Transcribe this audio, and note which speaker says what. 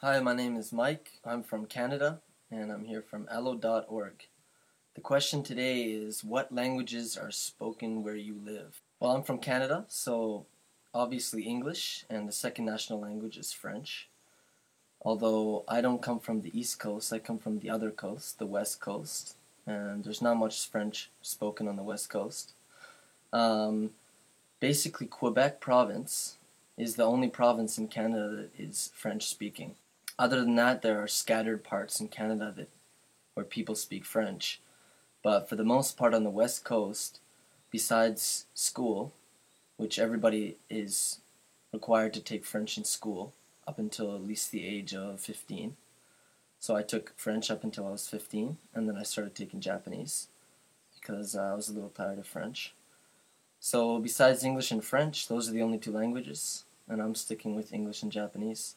Speaker 1: Hi, my name is Mike. I'm from Canada and I'm here from elllo.org. The question today is what languages are spoken where you live? Well, I'm from Canada, so obviously English, and the second national language is French. Although I don't come from the East Coast, I come from the other coast, the West Coast, and there's not much French spoken on the West Coast. Um, basically, Quebec province is the only province in Canada that is French speaking. Other than that, there are scattered parts in Canada that where people speak French. But for the most part on the West Coast, besides school, which everybody is required to take French in school up until at least the age of 15. So I took French up until I was 15, and then I started taking Japanese because I was a little tired of French. So besides English and French, those are the only two languages, and I'm sticking with English and Japanese.